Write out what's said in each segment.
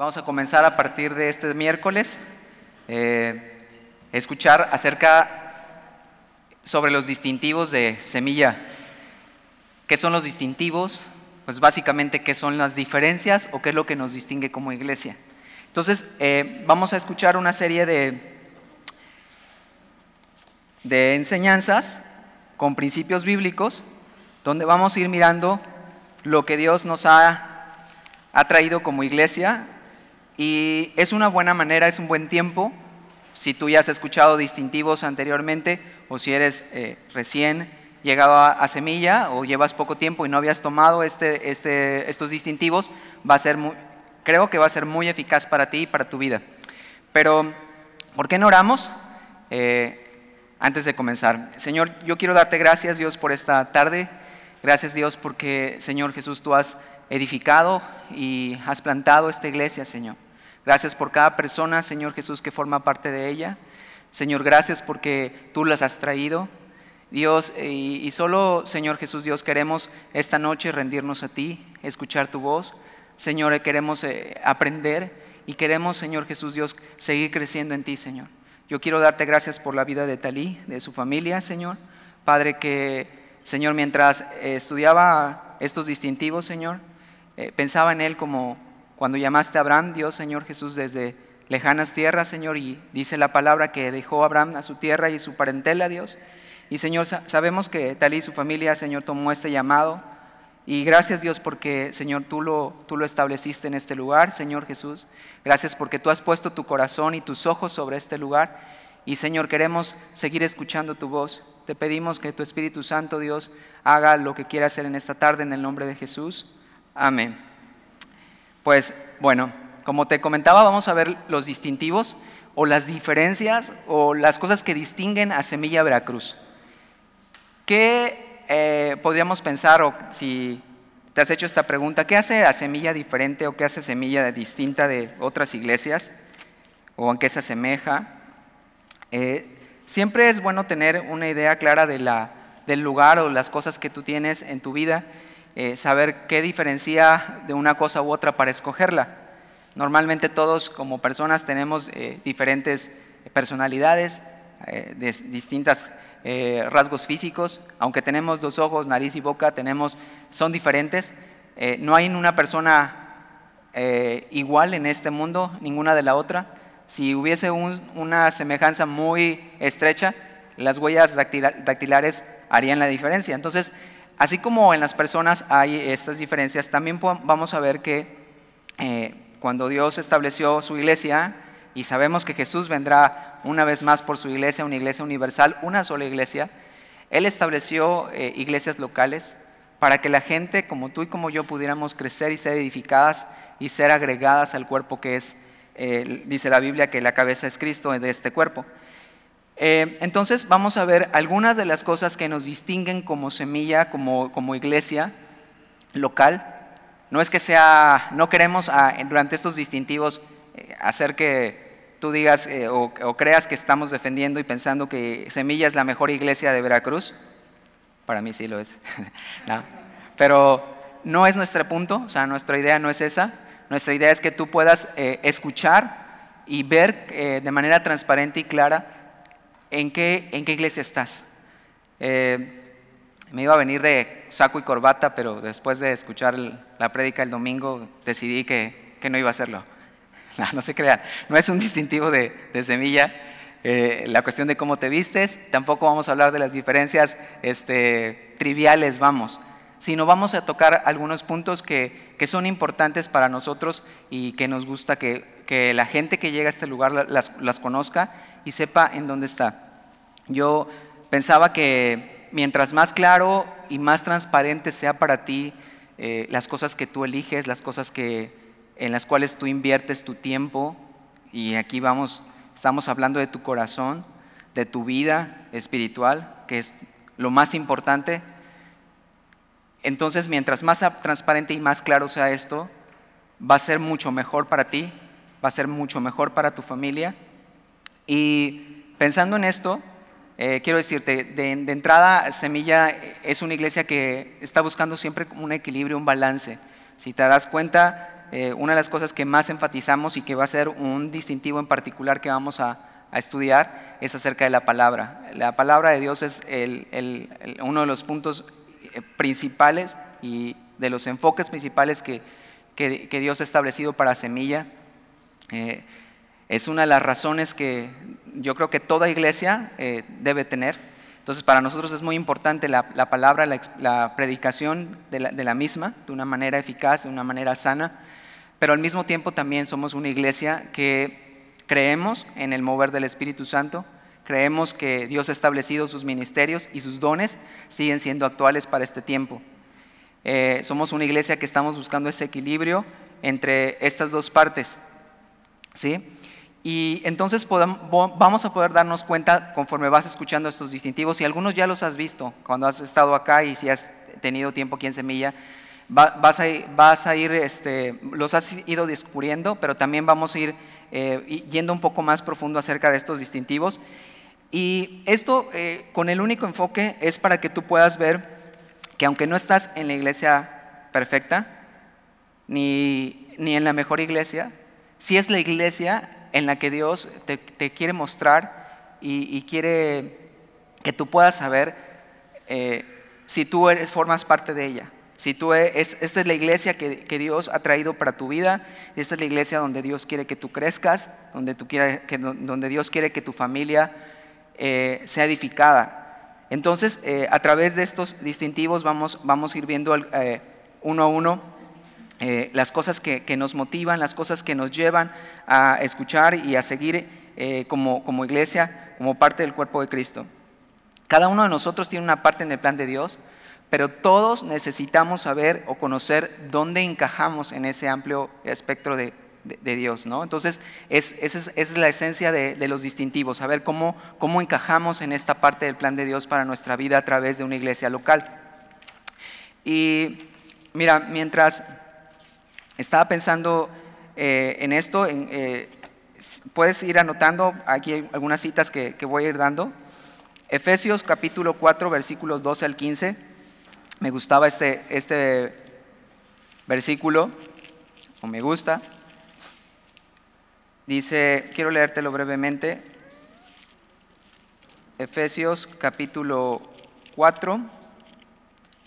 Vamos a comenzar a partir de este miércoles eh, escuchar acerca sobre los distintivos de semilla. ¿Qué son los distintivos? Pues básicamente qué son las diferencias o qué es lo que nos distingue como iglesia. Entonces, eh, vamos a escuchar una serie de, de enseñanzas con principios bíblicos, donde vamos a ir mirando lo que Dios nos ha, ha traído como iglesia. Y es una buena manera, es un buen tiempo, si tú ya has escuchado distintivos anteriormente o si eres eh, recién llegado a, Semilla o llevas poco tiempo y no habías tomado este, este, estos distintivos, va a ser creo que va a ser muy eficaz para ti y para tu vida. Pero, ¿por qué no oramos? Eh, antes de comenzar. Señor, yo quiero darte gracias, Dios, por esta tarde. Gracias, Dios, porque, Señor Jesús, tú has edificado y has plantado esta iglesia, Señor. Gracias por cada persona, Señor Jesús, que forma parte de ella. Señor, gracias porque tú las has traído. Dios, y, y solo, Señor Jesús, Dios, queremos esta noche rendirnos a ti, escuchar tu voz. Señor, queremos eh, aprender y queremos, Señor Jesús, Dios, seguir creciendo en ti, Señor. Yo quiero darte gracias por la vida de Talí, de su familia, Señor. Padre, que, Señor, mientras eh, estudiaba estos distintivos, Señor, eh, pensaba en él como cuando llamaste a Abraham, Dios, Señor Jesús, desde lejanas tierras, Señor, y dice la palabra que dejó Abraham a su tierra y su parentela, Dios. Y Señor, sabemos que Talí y su familia, Señor, tomó este llamado. Y gracias Dios porque, Señor, tú lo, tú lo estableciste en este lugar, Señor Jesús. Gracias porque tú has puesto tu corazón y tus ojos sobre este lugar. Y Señor, queremos seguir escuchando tu voz. Te pedimos que tu Espíritu Santo, Dios, haga lo que quiera hacer en esta tarde en el nombre de Jesús. Amén. Pues bueno, como te comentaba, vamos a ver los distintivos o las diferencias o las cosas que distinguen a Semilla Veracruz. ¿Qué eh, podríamos pensar o si te has hecho esta pregunta, ¿qué hace a Semilla diferente o qué hace Semilla distinta de otras iglesias? ¿O en qué se asemeja? Eh, siempre es bueno tener una idea clara de la, del lugar o las cosas que tú tienes en tu vida eh, saber qué diferencia de una cosa u otra para escogerla. Normalmente todos como personas tenemos eh, diferentes personalidades, eh, distintos rasgos físicos, aunque tenemos dos ojos, nariz y boca, tenemos, son diferentes. no hay una persona igual en este mundo, ninguna de la otra. Si hubiese una semejanza muy estrecha, las huellas dactilares harían la diferencia. Entonces, Así como en las personas hay estas diferencias, también vamos a ver que eh, cuando Dios estableció su iglesia, y sabemos que Jesús vendrá una vez más por su iglesia, una iglesia universal, una sola iglesia, Él estableció eh, iglesias locales para que la gente como tú y como yo pudiéramos crecer y ser edificadas y ser agregadas al cuerpo que es, eh, dice la Biblia, que la cabeza es Cristo de este cuerpo. Eh, entonces vamos a ver algunas de las cosas que nos distinguen como semilla, como, como iglesia local. No es que sea, no queremos ah, durante estos distintivos eh, hacer que tú digas eh, o, creas que estamos defendiendo y pensando que Semilla es la mejor iglesia de Veracruz. Para mí sí lo es. Pero no es nuestro punto, o sea, nuestra idea no es esa. Nuestra idea es que tú puedas escuchar y ver de manera transparente y clara ¿en qué, en qué iglesia estás? Eh, me iba a venir de saco y corbata, pero después de escuchar la prédica el domingo decidí que, que, no iba a hacerlo. No, no se crean, no es un distintivo de, de semilla. Eh, la cuestión de cómo te vistes, tampoco vamos a hablar de las diferencias este, triviales, vamos, sino vamos a tocar algunos puntos que, que, son importantes para nosotros y que nos gusta que, que la gente que llega a este lugar las, las conozca y sepa en dónde está. Yo pensaba que mientras más claro y más transparente sea para ti eh, las cosas que tú eliges, las cosas que, en las cuales tú inviertes tu tiempo, y aquí vamos, estamos hablando de tu corazón, de tu vida espiritual, que es lo más importante. Entonces, mientras más transparente y más claro sea esto, va a ser mucho mejor para ti, va a ser mucho mejor para tu familia y pensando en esto, eh, quiero decirte, de, entrada, Semilla es una iglesia que está buscando siempre un equilibrio, un balance. Si te das cuenta, eh, una de las cosas que más enfatizamos y que va a ser un distintivo en particular que vamos a, estudiar es acerca de la palabra. La palabra de Dios es uno de los puntos eh, principales y de los enfoques principales que, Dios ha establecido para Semilla. Es una de las razones que yo creo que toda iglesia debe tener. Entonces, para nosotros es muy importante la, palabra, la, predicación de la, misma, de una manera eficaz, de una manera sana pero al mismo tiempo también somos una iglesia que creemos en el mover del Espíritu Santo, creemos que Dios ha establecido sus ministerios y sus dones siguen siendo actuales para este tiempo. Eh, somos una iglesia que estamos buscando ese equilibrio entre estas dos partes. ¿sí? Y entonces vamos a poder darnos cuenta conforme vas escuchando estos distintivos, y algunos ya los has visto cuando has estado acá y si has tenido tiempo aquí en Semilla, vas a, vas a ir, este, los has ido descubriendo, pero también vamos a ir eh, yendo un poco más profundo acerca de estos distintivos. Y esto eh, con el único enfoque es para que tú puedas ver que aunque no estás en la iglesia perfecta, ni, ni en la mejor iglesia, si es la iglesia en la que Dios te, quiere mostrar y, quiere que tú puedas saber eh, si tú eres, formas parte de ella. Si tú es, esta es la iglesia que, Dios ha traído para tu vida, esta es la iglesia donde Dios quiere que tú crezcas, donde, tú que, donde Dios quiere que tu familia eh, sea edificada. Entonces, eh, a través de estos distintivos vamos, vamos a ir viendo uno a uno las cosas que, nos motivan, las cosas que nos llevan a escuchar y a seguir como, como iglesia, como parte del cuerpo de Cristo. Cada uno de nosotros tiene una parte en el plan de Dios pero todos necesitamos saber o conocer dónde encajamos en ese amplio espectro de, Dios. ¿no? Entonces, esa es, la esencia de, los distintivos, saber cómo, cómo encajamos en esta parte del plan de Dios para nuestra vida a través de una iglesia local. Y mira, mientras estaba pensando eh, en esto, eh, puedes ir anotando aquí algunas citas que, que voy a ir dando. Efesios capítulo 4, versículos 12 al 15 me gustaba este, este versículo, o me gusta. Dice, quiero leértelo brevemente, Efesios capítulo 4,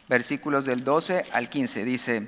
versículos del 12 al 15. Dice,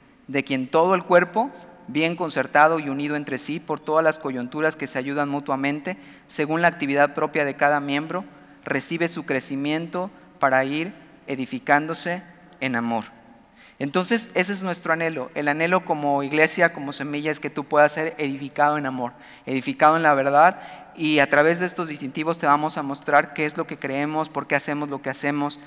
de quien todo el cuerpo, bien concertado y unido entre sí por todas las coyunturas que se ayudan mutuamente, según la actividad propia de cada miembro, recibe su crecimiento para ir edificándose en amor. Entonces, ese es nuestro anhelo. El anhelo como iglesia, como semilla, es que tú puedas ser edificado en amor, edificado en la verdad, y a través de estos distintivos te vamos a mostrar qué es lo que creemos, por qué hacemos lo que hacemos,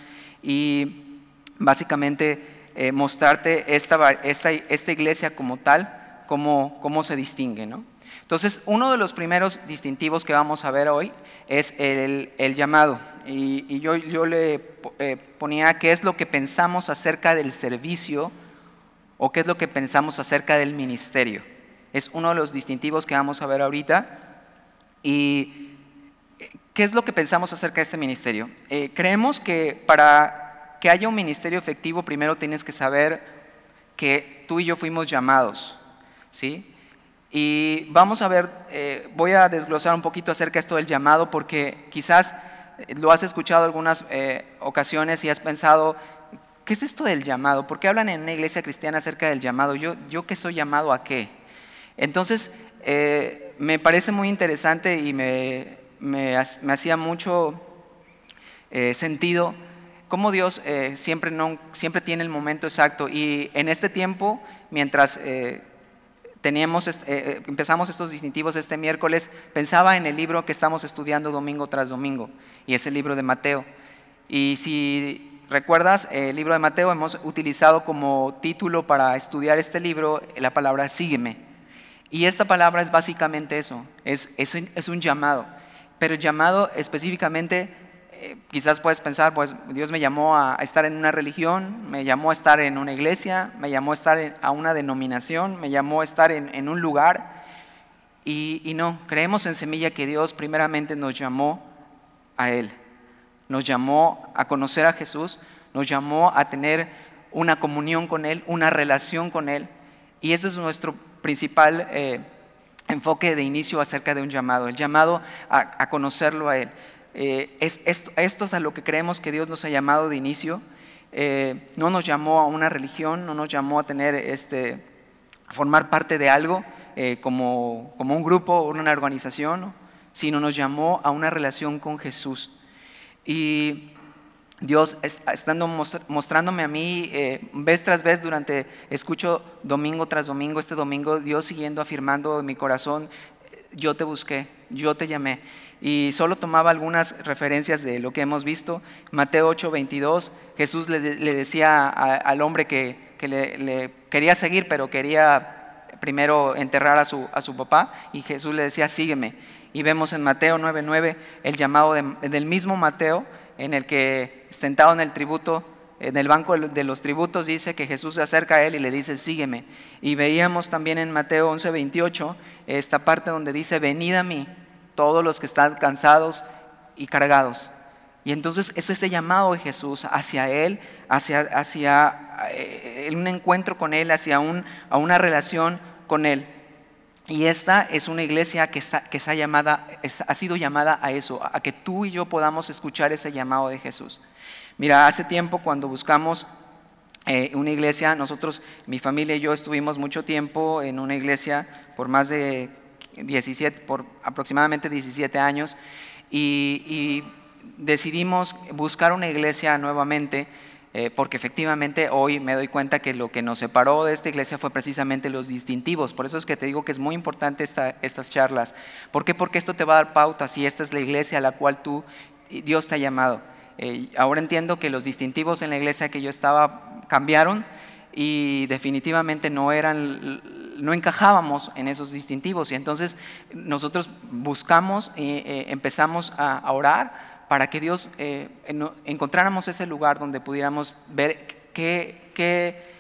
y básicamente eh, mostrarte esta, esta, esta iglesia como tal cómo, se distingue. ¿no? Entonces, uno de los primeros distintivos que vamos a ver hoy es el, llamado. Y, yo, yo, le eh, ponía qué es lo que pensamos acerca del servicio o qué es lo que pensamos acerca del ministerio. Es uno de los distintivos que vamos a ver ahorita. ¿Y qué es lo que pensamos acerca de este ministerio? Eh, creemos que para que haya un ministerio efectivo, primero tienes que saber que tú y yo fuimos llamados. ¿sí? Y vamos a ver, eh, voy a desglosar un poquito acerca de esto del llamado, porque quizás eh, lo has escuchado algunas eh, ocasiones y has pensado, ¿qué es esto del llamado? ¿Por qué hablan en una iglesia cristiana acerca del llamado? ¿Yo, yo qué soy llamado a qué? Entonces, me parece muy interesante y me, me, me hacía mucho sentido cómo Dios siempre, no, siempre tiene el momento exacto. Y en este tiempo, mientras teníamos, eh, eh, empezamos estos distintivos este miércoles, pensaba en el libro que estamos estudiando domingo tras domingo, y es el libro de Mateo. Y si recuerdas, el libro de Mateo hemos utilizado como título para estudiar este libro la palabra sígueme. Y esta palabra es básicamente eso, es, es, un llamado, pero llamado específicamente, eh, quizás puedes pensar, pues Dios me llamó a, estar en una religión, me llamó a estar en una iglesia, me llamó a estar a una denominación, me llamó a estar en, un lugar. Y, y no, creemos en Semilla que Dios primeramente nos llamó a Él nos llamó a conocer a Jesús, nos llamó a tener una comunión con Él, una relación con Él. Y ese es nuestro principal eh, enfoque de inicio acerca de un llamado, el llamado a, conocerlo a Él. Eh, es, esto, es a lo que creemos que Dios nos ha llamado de inicio. Eh, no nos llamó a una religión, no nos llamó a tener este, a formar parte de algo como, como un grupo o una organización, sino nos llamó a una relación con Jesús. Y Dios estando mostrándome a mí eh, vez tras vez durante, escucho domingo tras domingo, este domingo, Dios siguiendo afirmando en mi corazón, yo te busqué, yo te llamé. Y solo tomaba algunas referencias de lo que hemos visto. Mateo 8, 22, Jesús le, decía al hombre que, le, quería seguir, pero quería primero enterrar a su, a su papá, y Jesús le decía, sígueme y vemos en Mateo 9:9 el llamado del mismo Mateo, en el que sentado en el tributo, en el banco de los tributos, dice que Jesús se acerca a él y le dice, sígueme. Y veíamos también en Mateo 11:28 esta parte donde dice, venid a mí, todos los que están cansados y cargados. Y entonces es ese llamado de Jesús hacia Él, hacia, hacia eh, un encuentro con Él, hacia un, a una relación con Él. Y esta es una iglesia que, que llamada, ha sido llamada a eso, a que tú y yo podamos escuchar ese llamado de Jesús. Mira, hace tiempo cuando buscamos eh, una iglesia, nosotros, mi familia y yo estuvimos mucho tiempo en una iglesia por más de 17, por aproximadamente 17 años, y decidimos buscar una iglesia nuevamente eh, porque efectivamente hoy me doy cuenta que lo que nos separó de esta iglesia fue precisamente los distintivos. Por eso es que te digo que es muy importante estas charlas. ¿Por? Porque esto te va a dar pautas si esta es la iglesia a la cual tú, Dios te ha llamado. Eh, ahora entiendo que los distintivos en la iglesia que yo estaba cambiaron y definitivamente no eran no encajábamos en esos distintivos. Y entonces nosotros buscamos y eh, empezamos a orar para que Dios eh, encontráramos ese lugar donde pudiéramos ver qué, qué,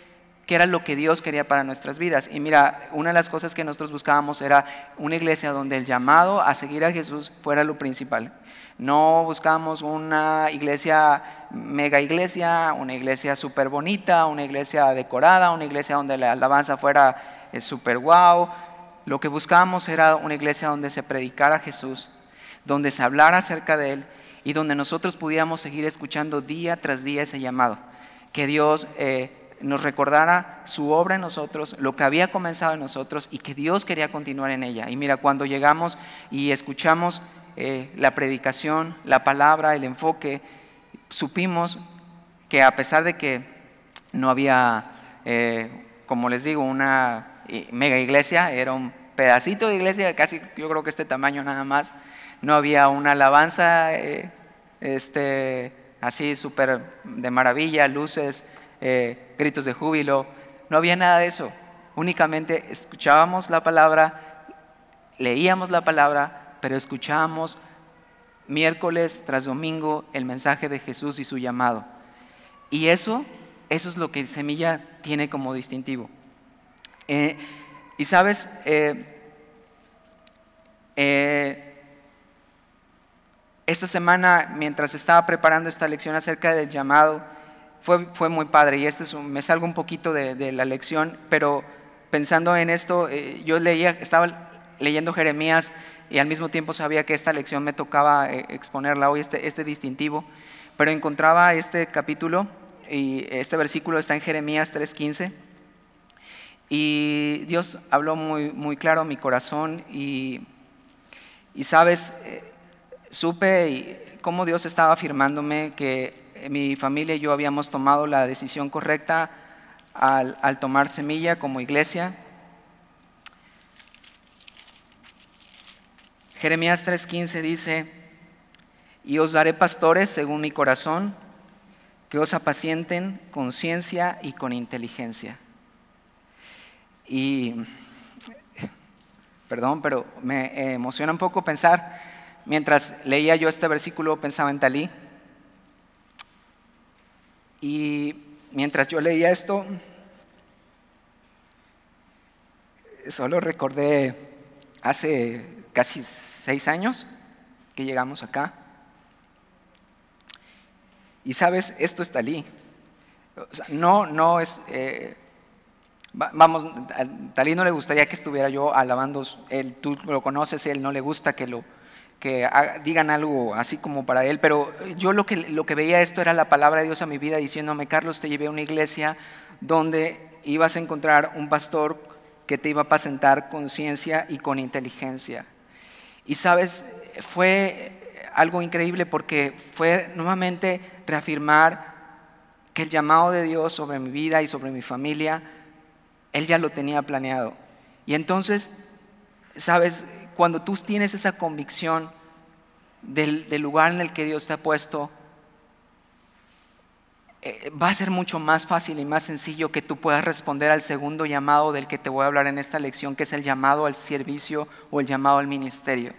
qué, era lo que Dios quería para nuestras vidas. Y mira, una de las cosas que nosotros buscábamos era una iglesia donde el llamado a seguir a Jesús fuera lo principal. No buscábamos una iglesia, mega iglesia, una iglesia súper bonita, una iglesia decorada, una iglesia donde la alabanza fuera eh, súper guau. Lo que buscábamos era una iglesia donde se predicara Jesús, donde se hablara acerca de Él y donde nosotros pudiéramos seguir escuchando día tras día ese llamado. Que Dios eh, nos recordara su obra en nosotros, lo que había comenzado en nosotros y que Dios quería continuar en ella. Y mira, cuando llegamos y escuchamos eh, la predicación, la palabra, el enfoque, supimos que a pesar de que no había, eh, como les digo, una mega iglesia, era un pedacito de iglesia, casi yo creo que este tamaño nada más, no había una alabanza eh, este, así súper de maravilla, luces, eh, gritos de júbilo, no había nada de eso. Únicamente escuchábamos la palabra, leíamos la palabra, pero escuchábamos miércoles tras domingo el mensaje de Jesús y su llamado. Y eso, eso es lo que Semilla tiene como distintivo. Eh, y sabes, eh, esta semana, mientras estaba preparando esta lección acerca del llamado, fue, fue muy padre y este me salgo un poquito de, la lección, pero pensando en esto, eh, yo leía, estaba leyendo Jeremías y al mismo tiempo sabía que esta lección me tocaba eh, exponerla hoy, este, este distintivo, pero encontraba este capítulo y este versículo está en Jeremías 3.15 y Dios habló muy, muy claro a mi corazón y, y sabes, eh, supe cómo Dios estaba afirmándome que mi familia y yo habíamos tomado la decisión correcta al, tomar semilla como iglesia. Jeremías 3:15 dice, y os daré pastores según mi corazón, que os apacienten con ciencia y con inteligencia. Y, perdón, pero me emociona un poco pensar, mientras leía yo este versículo, pensaba en Talí. Y mientras yo leía esto, solo recordé hace casi seis años que llegamos acá. Y sabes, esto es Talí. no, no es... Eh, vamos, a Talí no le gustaría que estuviera yo alabando, él, tú lo conoces, él no le gusta que lo que digan algo así como para él, pero yo lo que, lo que veía esto era la palabra de Dios a mi vida diciéndome, Carlos, te llevé a una iglesia donde ibas a encontrar un pastor que te iba a apacentar con ciencia y con inteligencia. Y sabes, fue algo increíble porque fue nuevamente reafirmar que el llamado de Dios sobre mi vida y sobre mi familia, Él ya lo tenía planeado. Y entonces, sabes, cuando tú tienes esa convicción del, lugar en el que Dios te ha puesto, eh, va a ser mucho más fácil y más sencillo que tú puedas responder al segundo llamado del que te voy a hablar en esta lección, que es el llamado al servicio o el llamado al ministerio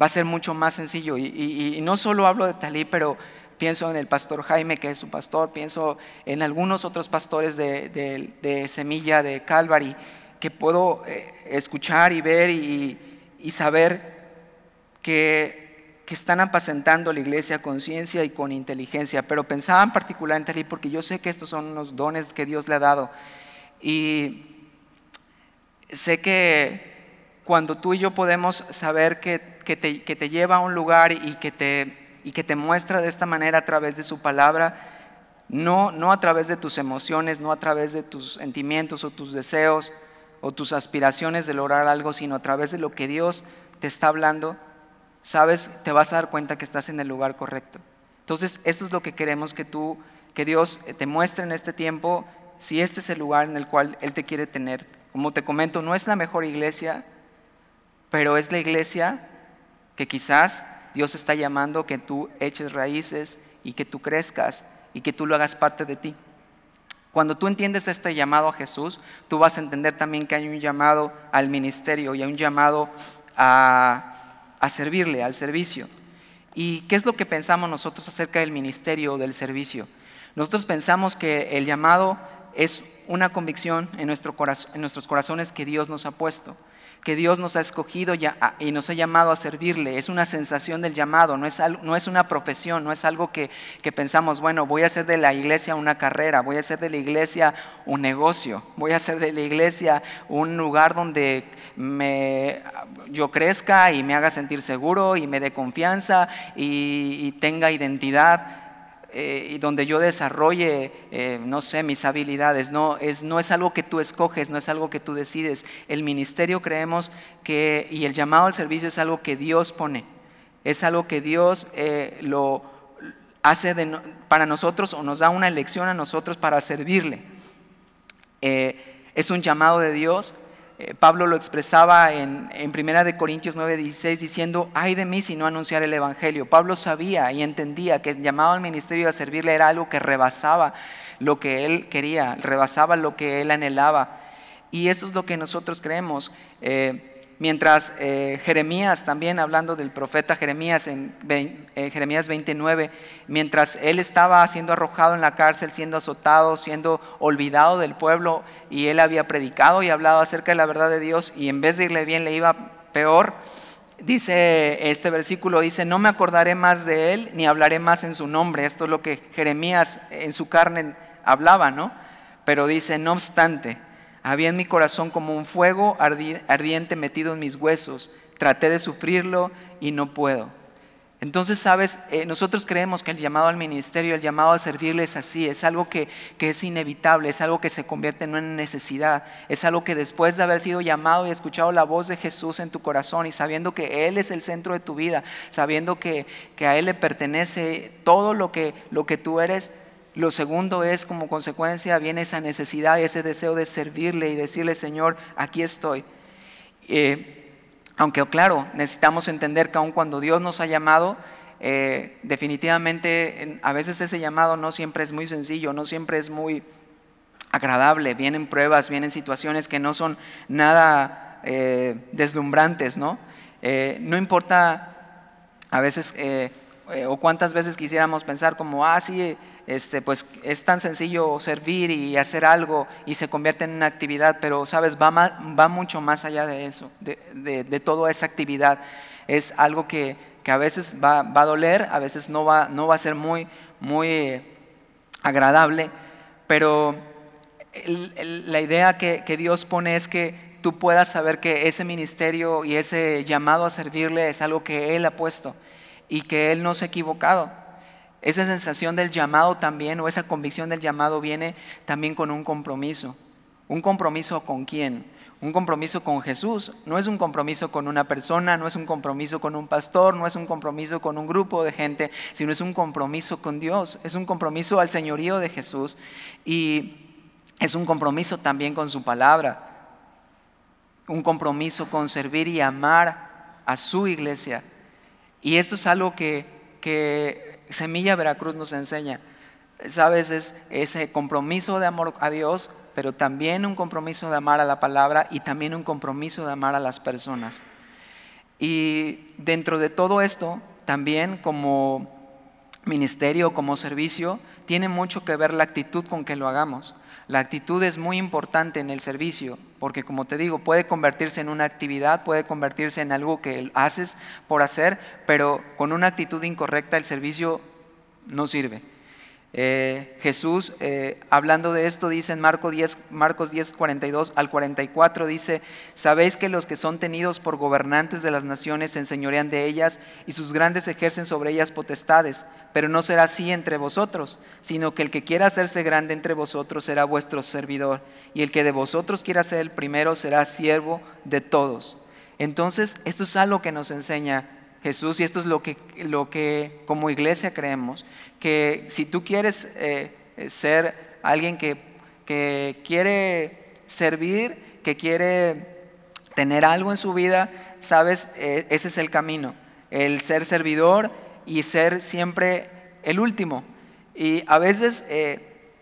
va a ser mucho más sencillo. Y, no solo hablo de Talí, pero pienso en el pastor Jaime, que es su pastor, pienso en algunos otros pastores de, Semilla, de Calvary, que puedo eh, escuchar y ver y, saber que, están apacentando la iglesia con ciencia y con inteligencia. Pero pensaba en particular en porque yo sé que estos son los dones que Dios le ha dado. Y sé que cuando tú y yo podemos saber que, te, que te, lleva a un lugar y que, te, y que te muestra de esta manera a través de su palabra, no, no a través de tus emociones, no a través de tus sentimientos o tus deseos o tus aspiraciones de lograr algo, sino a través de lo que Dios te está hablando, sabes, te vas a dar cuenta que estás en el lugar correcto. Entonces, eso es lo que queremos que tú, que Dios te muestre en este tiempo, si este es el lugar en el cual Él te quiere tener. Como te comento, no es la mejor iglesia, pero es la iglesia que quizás Dios está llamando que tú eches raíces y que tú crezcas y que tú lo hagas parte de ti. Cuando tú entiendes este llamado a Jesús, tú vas a entender también que hay un llamado al ministerio y hay un llamado a, servirle, al servicio. ¿Y qué es lo que pensamos nosotros acerca del ministerio o del servicio? Nosotros pensamos que el llamado es una convicción en, nuestro en nuestros corazones que Dios nos ha puesto que Dios nos ha escogido y nos ha llamado a servirle. Es una sensación del llamado, no es, no es una profesión, no es algo que, pensamos, bueno, voy a hacer de la iglesia una carrera, voy a hacer de la iglesia un negocio, voy a hacer de la iglesia un lugar donde me, yo crezca y me haga sentir seguro y me dé confianza y tenga identidad. Eh, y donde yo desarrolle, eh, no sé, mis habilidades. No es, no es algo que tú escoges, no es algo que tú decides. El ministerio creemos que, y el llamado al servicio es algo que Dios pone. Es algo que Dios eh, lo hace para nosotros o nos da una elección a nosotros para servirle. es un llamado de Dios eh, Pablo lo expresaba en, en Primera de Corintios 9:16 diciendo, ay de mí si no anunciar el Evangelio. Pablo sabía y entendía que el llamado al ministerio a servirle era algo que rebasaba lo que él quería, rebasaba lo que él anhelaba. Y eso es lo que nosotros creemos. Eh, Mientras eh, Jeremías, también hablando del profeta Jeremías en Jeremías 29, mientras él estaba siendo arrojado en la cárcel, siendo azotado, siendo olvidado del pueblo, y él había predicado y hablado acerca de la verdad de Dios, y en vez de irle bien le iba peor, dice este versículo, dice, no me acordaré más de él, ni hablaré más en su nombre. Esto es lo que Jeremías en su carne hablaba, ¿no? Pero dice, no obstante, había en mi corazón como un fuego ardiente metido en mis huesos. Traté de sufrirlo y no puedo. Entonces, sabes, eh, nosotros creemos que el llamado al ministerio, el llamado a servirle es así, es algo que, es inevitable, es algo que se convierte en una necesidad, es algo que después de haber sido llamado y escuchado la voz de Jesús en tu corazón y sabiendo que Él es el centro de tu vida, sabiendo que, que a Él le pertenece todo lo que, lo que tú eres, lo segundo es, como consecuencia, viene esa necesidad, ese deseo de servirle y decirle, Señor, aquí estoy. Eh, aunque claro, necesitamos entender que aun cuando Dios nos ha llamado, eh, definitivamente a veces ese llamado no siempre es muy sencillo, no siempre es muy agradable, vienen pruebas, vienen situaciones que no son nada eh, deslumbrantes, ¿no? No importa a veces o cuántas veces quisiéramos pensar como, ah, sí, este, pues es tan sencillo servir y hacer algo y se convierte en una actividad, pero sabes, va, va mucho más allá de eso, de, de toda esa actividad. Es algo que, que a veces va, a doler, a veces no va, no va a ser muy, muy eh, agradable, pero la idea que, Dios pone es que tú puedas saber que ese ministerio y ese llamado a servirle es algo que Él ha puesto y que Él no se ha equivocado. Esa sensación del llamado también o esa convicción del llamado viene también con un compromiso. ¿Un compromiso con quién? Un compromiso con Jesús no es un compromiso con una persona, no es un compromiso con un pastor, no es un compromiso con un grupo de gente, sino es un compromiso con Dios, es un compromiso al señorío de Jesús y es un compromiso también con su palabra, un compromiso con servir y amar a su iglesia. Y esto es algo que, Semilla Veracruz nos enseña. Sabes, es ese compromiso de amor a Dios pero también un compromiso de amar a la palabra y también un compromiso de amar a las personas. Y dentro de todo esto, también como ministerio, como servicio, tiene mucho que ver la actitud con que lo hagamos. La actitud es muy importante en el servicio, porque como te digo, puede convertirse en una actividad, puede convertirse en algo que haces por hacer, pero con una actitud incorrecta el servicio no sirve. Eh, Jesús, eh, hablando de esto, dice en Marcos 10, Marcos 10, 42 al 44, dice, sabéis que los que son tenidos por gobernantes de las naciones se enseñorean de ellas y sus grandes ejercen sobre ellas potestades, pero no será así entre vosotros, sino que el que quiera hacerse grande entre vosotros será vuestro servidor, y el que de vosotros quiera ser el primero será siervo de todos. Entonces, esto es algo que nos enseña Jesús, y esto es lo que, lo que como iglesia creemos, que si tú quieres eh, ser alguien que, que quiere servir, que quiere tener algo en su vida, sabes, eh, ese es el camino, el ser servidor y ser siempre el último. Y a veces, eh,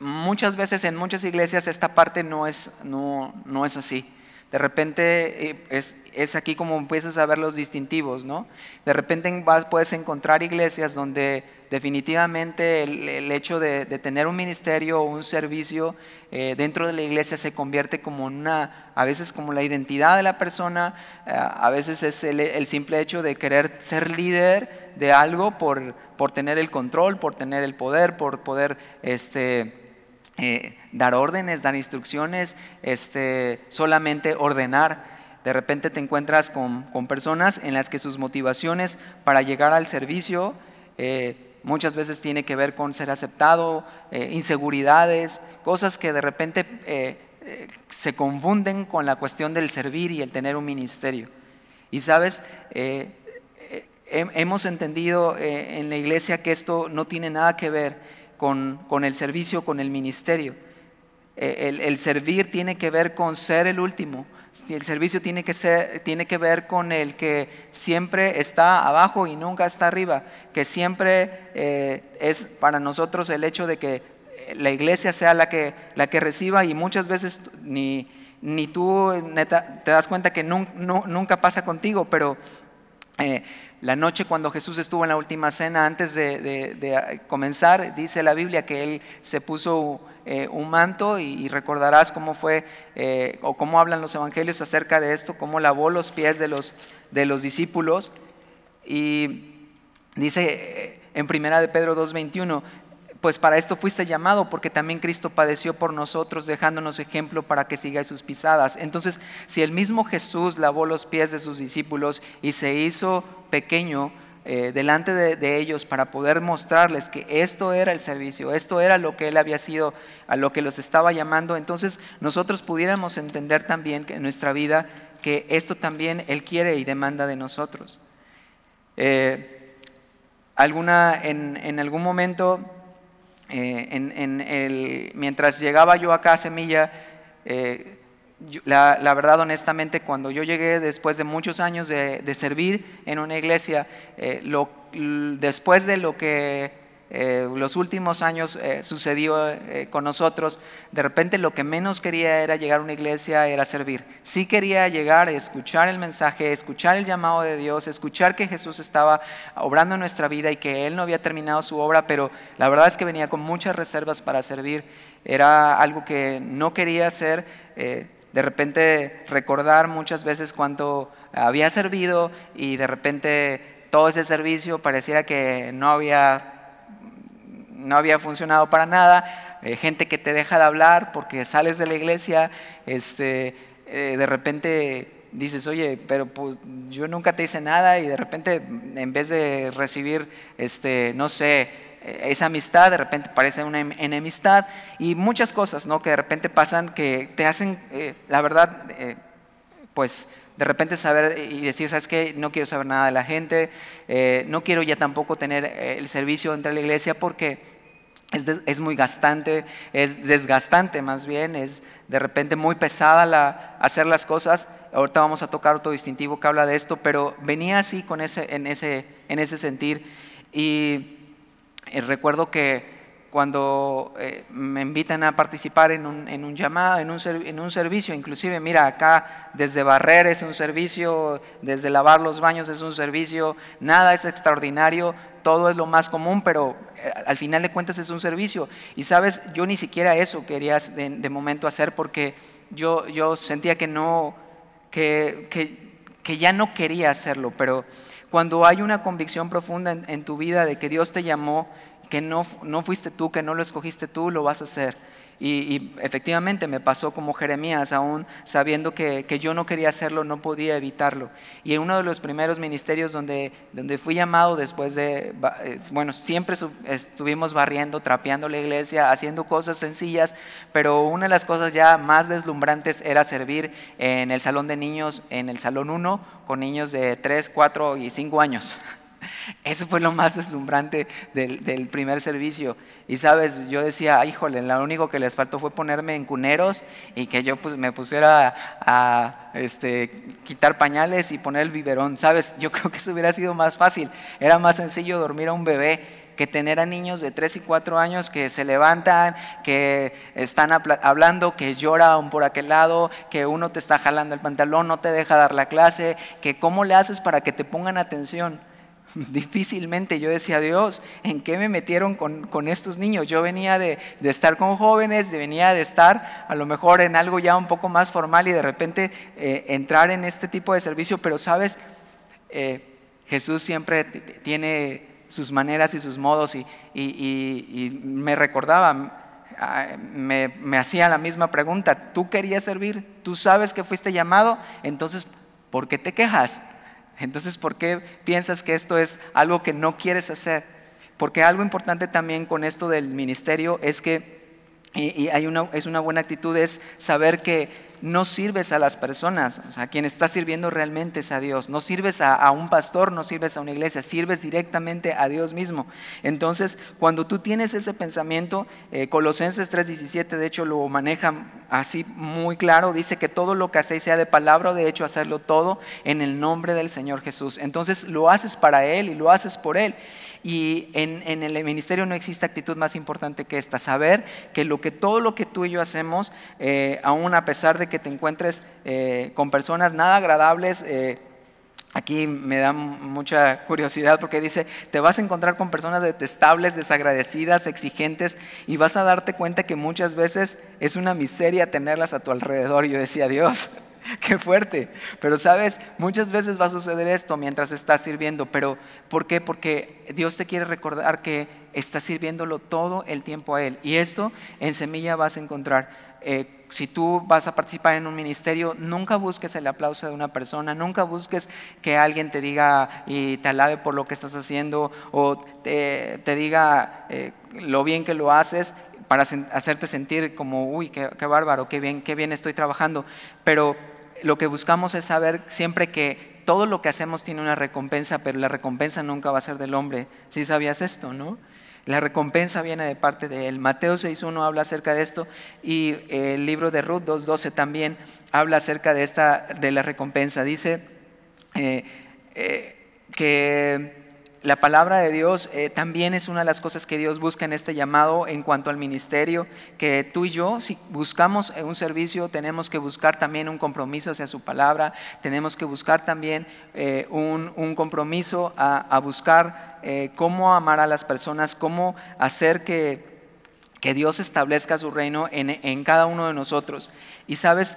muchas veces en muchas iglesias esta parte no es, no, no es así. De repente eh, es, es, aquí como empiezas a ver los distintivos, ¿no? De repente vas, puedes encontrar iglesias donde definitivamente el, hecho de, tener un ministerio o un servicio eh, dentro de la iglesia se convierte como una, a veces como la identidad de la persona, eh, a veces es el, el, simple hecho de querer ser líder de algo por, por tener el control, por tener el poder, por poder este, eh, dar órdenes, dar instrucciones, este, solamente ordenar. De repente te encuentras con, personas en las que sus motivaciones para llegar al servicio eh, muchas veces tiene que ver con ser aceptado, eh, inseguridades, cosas que de repente se confunden con la cuestión del servir y el tener un ministerio. Y sabes, hemos entendido en la iglesia que esto no tiene nada que ver con, el servicio, con el ministerio. Eh, el, servir tiene que ver con ser el último. El servicio tiene que, ser, tiene que ver con el que siempre está abajo y nunca está arriba, que siempre eh, es para nosotros el hecho de que la iglesia sea la que, la que reciba y muchas veces ni, ni tú te das cuenta que nunca pasa contigo, pero eh, la noche cuando Jesús estuvo en la última cena, antes de, comenzar, dice la Biblia que Él se puso eh, un manto y, recordarás cómo fue eh, o cómo hablan los evangelios acerca de esto, cómo lavó los pies de los, de los discípulos. Y dice eh, en primera de Pedro 2.21, pues para esto fuiste llamado, porque también Cristo padeció por nosotros, dejándonos ejemplo para que sigáis sus pisadas. Entonces, si el mismo Jesús lavó los pies de sus discípulos y se hizo pequeño eh, delante de, ellos para poder mostrarles que esto era el servicio, esto era lo que Él había sido, a lo que los estaba llamando, entonces nosotros pudiéramos entender también en nuestra vida que esto también Él quiere y demanda de nosotros. Eh, alguna, en, algún momento eh, mientras llegaba yo acá a Semilla, la, verdad, honestamente, cuando yo llegué después de muchos años de, servir en una iglesia, eh, después de lo que eh, los últimos años eh, sucedió con nosotros, de repente lo que menos quería era llegar a una iglesia, era servir. Sí quería llegar, escuchar el mensaje, escuchar el llamado de Dios, escuchar que Jesús estaba obrando en nuestra vida y que Él no había terminado su obra, pero la verdad es que venía con muchas reservas para servir. Era algo que no quería hacer de repente recordar muchas veces cuánto había servido y de repente todo ese servicio pareciera que no había, no había funcionado para nada, eh, gente que te deja de hablar porque sales de la iglesia, este, eh, de repente dices, oye, pero pues yo nunca te hice nada y de repente en vez de recibir, este, no sé, esa amistad de repente parece una enemistad y muchas cosas, ¿no? Que de repente pasan que te hacen, eh, la verdad, eh, pues de repente saber y decir, ¿sabes qué? No quiero saber nada de la gente, no quiero ya tampoco tener el servicio entre la iglesia porque es, es, muy gastante, es desgastante más bien, es de repente muy pesada la, hacer las cosas. Ahorita vamos a tocar otro distintivo que habla de esto, pero venía así con ese, en, ese, en ese sentir. Y eh, recuerdo que cuando eh, me invitan a participar en un, llamado, en un, en un, servicio, inclusive, mira, acá desde barrer es un servicio, desde lavar los baños es un servicio, nada es extraordinario, todo es lo más común, pero eh, al final de cuentas es un servicio. Y sabes, yo ni siquiera eso quería de, momento hacer porque yo, yo sentía que no, que, que ya no quería hacerlo, pero cuando hay una convicción profunda en, tu vida de que Dios te llamó, que no, no fuiste tú, que no lo escogiste tú, lo vas a hacer. Y, efectivamente me pasó como Jeremías, aún sabiendo que, yo no quería hacerlo, no podía evitarlo. Y en uno de los primeros ministerios donde, donde fui llamado después de, eh, bueno, siempre estuvimos barriendo, trapeando la iglesia, haciendo cosas sencillas, pero una de las cosas ya más deslumbrantes era servir en el salón de niños, en el salón 1, con niños de 3, 4 y 5 años. Eso fue lo más deslumbrante del, primer servicio. Y sabes, yo decía, híjole, lo único que les faltó fue ponerme en cuneros y que yo pues, me pusiera a, este, quitar pañales y poner el biberón. Sabes, yo creo que eso hubiera sido más fácil. Era más sencillo dormir a un bebé que tener a niños de 3 y 4 años que se levantan, que están hablando, que lloran por aquel lado, que uno te está jalando el pantalón, no te deja dar la clase, que cómo le haces para que te pongan atención. Difícilmente yo decía, Dios, ¿en qué me metieron con, estos niños? Yo venía de, estar con jóvenes, venía de estar a lo mejor en algo ya un poco más formal y de repente eh, entrar en este tipo de servicio, pero sabes, eh, Jesús siempre tiene sus maneras y sus modos y, me recordaba, ah, me, me hacía la misma pregunta, ¿tú querías servir? ¿Tú sabes que fuiste llamado? Entonces, ¿por qué te quejas? Entonces, ¿por qué piensas que esto es algo que no quieres hacer? Porque algo importante también con esto del ministerio es que, y, hay una, es una buena actitud, es saber que no sirves a las personas, sea, quien está sirviendo realmente es a Dios. No sirves a, un pastor, no sirves a una iglesia, sirves directamente a Dios mismo. Entonces, cuando tú tienes ese pensamiento, eh, Colosenses 3:17 de hecho lo maneja así muy claro, dice que todo lo que hacéis sea de palabra o de hecho hacerlo todo en el nombre del Señor Jesús. Entonces lo haces para Él y lo haces por Él. Y en, el ministerio no existe actitud más importante que esta, saber que, lo que todo lo que tú y yo hacemos, eh, aún a pesar de que te encuentres eh, con personas nada agradables, eh, Aquí me da mucha curiosidad porque dice, te vas a encontrar con personas detestables, desagradecidas, exigentes y vas a darte cuenta que muchas veces es una miseria tenerlas a tu alrededor. Yo decía, Dios, Qué fuerte. Pero sabes, muchas veces va a suceder esto mientras estás sirviendo. Pero ¿por qué? Porque Dios te quiere recordar que estás sirviéndolo todo el tiempo a Él. Y esto en semilla vas a encontrar. Eh, si tú vas a participar en un ministerio, nunca busques el aplauso de una persona, nunca busques que alguien te diga y te alabe por lo que estás haciendo o te, diga eh, lo bien que lo haces para hacerte sentir como, uy, qué, qué, bárbaro, qué bien, qué bien estoy trabajando. Pero lo que buscamos es saber siempre que todo lo que hacemos tiene una recompensa, pero la recompensa nunca va a ser del hombre. Si sabías esto, ¿no? La recompensa viene de parte de Él. Mateo 6.1 habla acerca de esto y el libro de Ruth 2.12 también habla acerca de, esta, de la recompensa. Dice eh, eh, que la palabra de Dios eh, también es una de las cosas que Dios busca en este llamado en cuanto al ministerio, que tú y yo, si buscamos un servicio, tenemos que buscar también un compromiso hacia su palabra, tenemos que buscar también eh, un, compromiso a, buscar eh, cómo amar a las personas, cómo hacer que, que Dios establezca su reino en, en, cada uno de nosotros. Y sabes,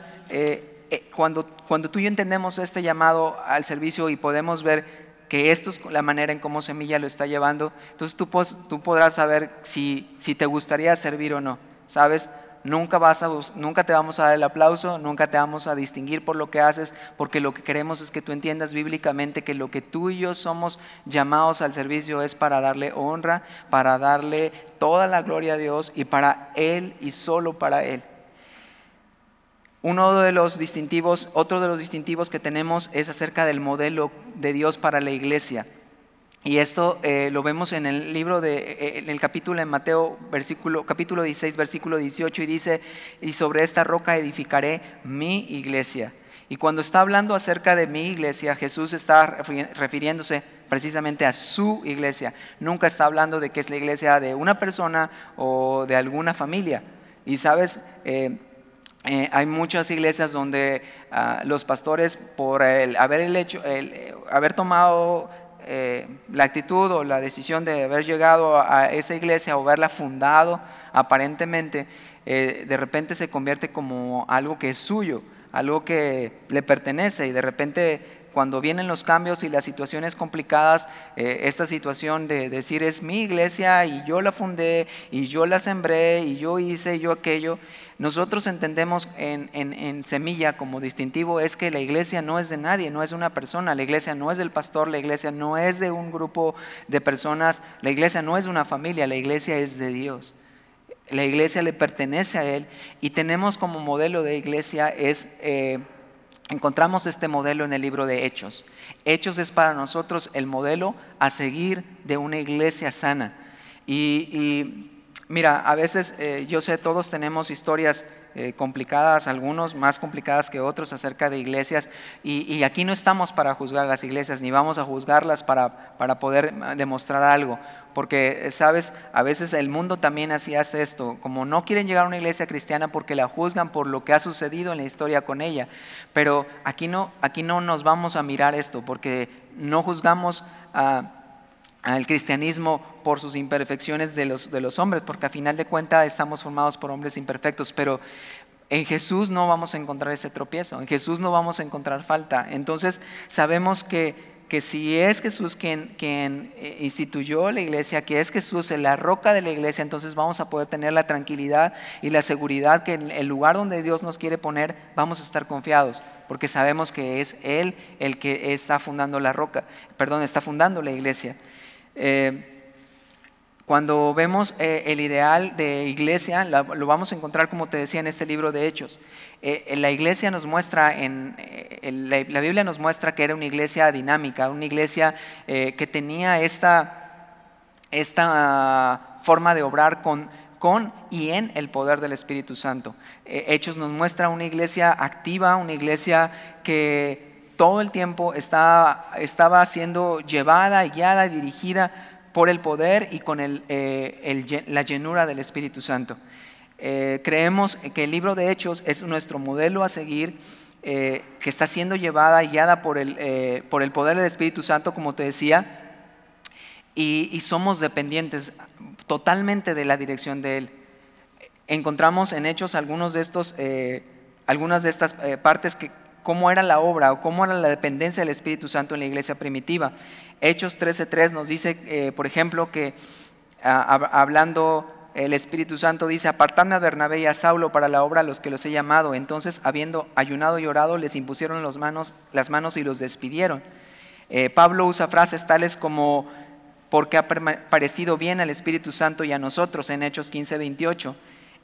cuando, cuando tú y yo entendemos este llamado al servicio y podemos ver que esto es la manera en cómo Semilla lo está llevando, entonces tú, tú podrás saber si, si te gustaría servir o no, ¿sabes? Nunca, vas a, nunca te vamos a dar el aplauso, nunca te vamos a distinguir por lo que haces, porque lo que queremos es que tú entiendas bíblicamente que lo que tú y yo somos llamados al servicio es para darle honra, para darle toda la gloria a Dios y para Él y solo para Él. Uno de los distintivos, otro de los distintivos que tenemos es acerca del modelo de Dios para la iglesia. Y esto eh, lo vemos en el libro de, eh, en el capítulo en Mateo, versículo, capítulo 16, versículo 18, y dice, y sobre esta roca edificaré mi iglesia. Y cuando está hablando acerca de mi iglesia, Jesús está refiriéndose precisamente a su iglesia. Nunca está hablando de que es la iglesia de una persona o de alguna familia. Y sabes, eh, eh, hay muchas iglesias donde ah, los pastores, por haber, hecho, eh, haber tomado eh, la actitud o la decisión de haber llegado a esa iglesia o haberla fundado, aparentemente, de repente se convierte como algo que es suyo, algo que le pertenece y de repente cuando vienen los cambios y las situaciones complicadas, eh, esta situación de decir es mi iglesia y yo la fundé y yo la sembré y yo hice yo aquello, nosotros entendemos en, semilla como distintivo es que la iglesia no es de nadie, no es una persona, la iglesia no es del pastor, la iglesia no es de un grupo de personas, la iglesia no es una familia, la iglesia es de Dios. La iglesia le pertenece a Él y tenemos como modelo de iglesia es... Eh, encontramos este modelo en el libro de Hechos. Hechos es para nosotros el modelo a seguir de una iglesia sana. Y, mira, a veces eh, yo sé, todos tenemos historias eh, complicadas, algunos más complicadas que otros acerca de iglesias, y, aquí no estamos para juzgar las iglesias, ni vamos a juzgarlas para, para poder demostrar algo. Porque, sabes, a veces el mundo también así hace esto, como no quieren llegar a una iglesia cristiana porque la juzgan por lo que ha sucedido en la historia con ella. Pero aquí no, aquí no nos vamos a mirar esto, porque no juzgamos al cristianismo por sus imperfecciones de los, de los hombres, porque a final de cuentas estamos formados por hombres imperfectos, pero en Jesús no vamos a encontrar ese tropiezo, en Jesús no vamos a encontrar falta. Entonces sabemos que que si es Jesús quien, quien eh, instituyó la iglesia, que es Jesús la roca de la iglesia, entonces vamos a poder tener la tranquilidad y la seguridad que en el lugar donde Dios nos quiere poner vamos a estar confiados, porque sabemos que es Él el que está fundando la roca, perdón, está fundando la iglesia. Eh, cuando vemos eh, el ideal de iglesia, lo vamos a encontrar, como te decía, en este libro de Hechos. Eh, la iglesia nos muestra, en, eh, la, Biblia nos muestra que era una iglesia dinámica, una iglesia que tenía esta, esta forma de obrar con, con y en el poder del Espíritu Santo. Hechos nos muestra una iglesia activa, una iglesia que todo el tiempo estaba, estaba siendo llevada, guiada, dirigida por el poder y con eh, la llenura del Espíritu Santo. Eh, creemos que el libro de Hechos es nuestro modelo a seguir, eh, que está siendo llevada y guiada por el, por el poder del Espíritu Santo, como te decía, y, somos dependientes totalmente de la dirección de Él. Encontramos en Hechos algunos de estos, algunas de estas partes que, cómo era la obra o cómo era la dependencia del Espíritu Santo en la iglesia primitiva. Hechos 13.3 nos dice, eh, por ejemplo, que ah, hablando el Espíritu Santo dice, apartadme a Bernabé y a Saulo para la obra a los que los he llamado. Entonces, habiendo ayunado y orado, les impusieron las manos, las manos y los despidieron. Eh, Pablo usa frases tales como, porque ha parecido bien al Espíritu Santo y a nosotros en Hechos 15.28.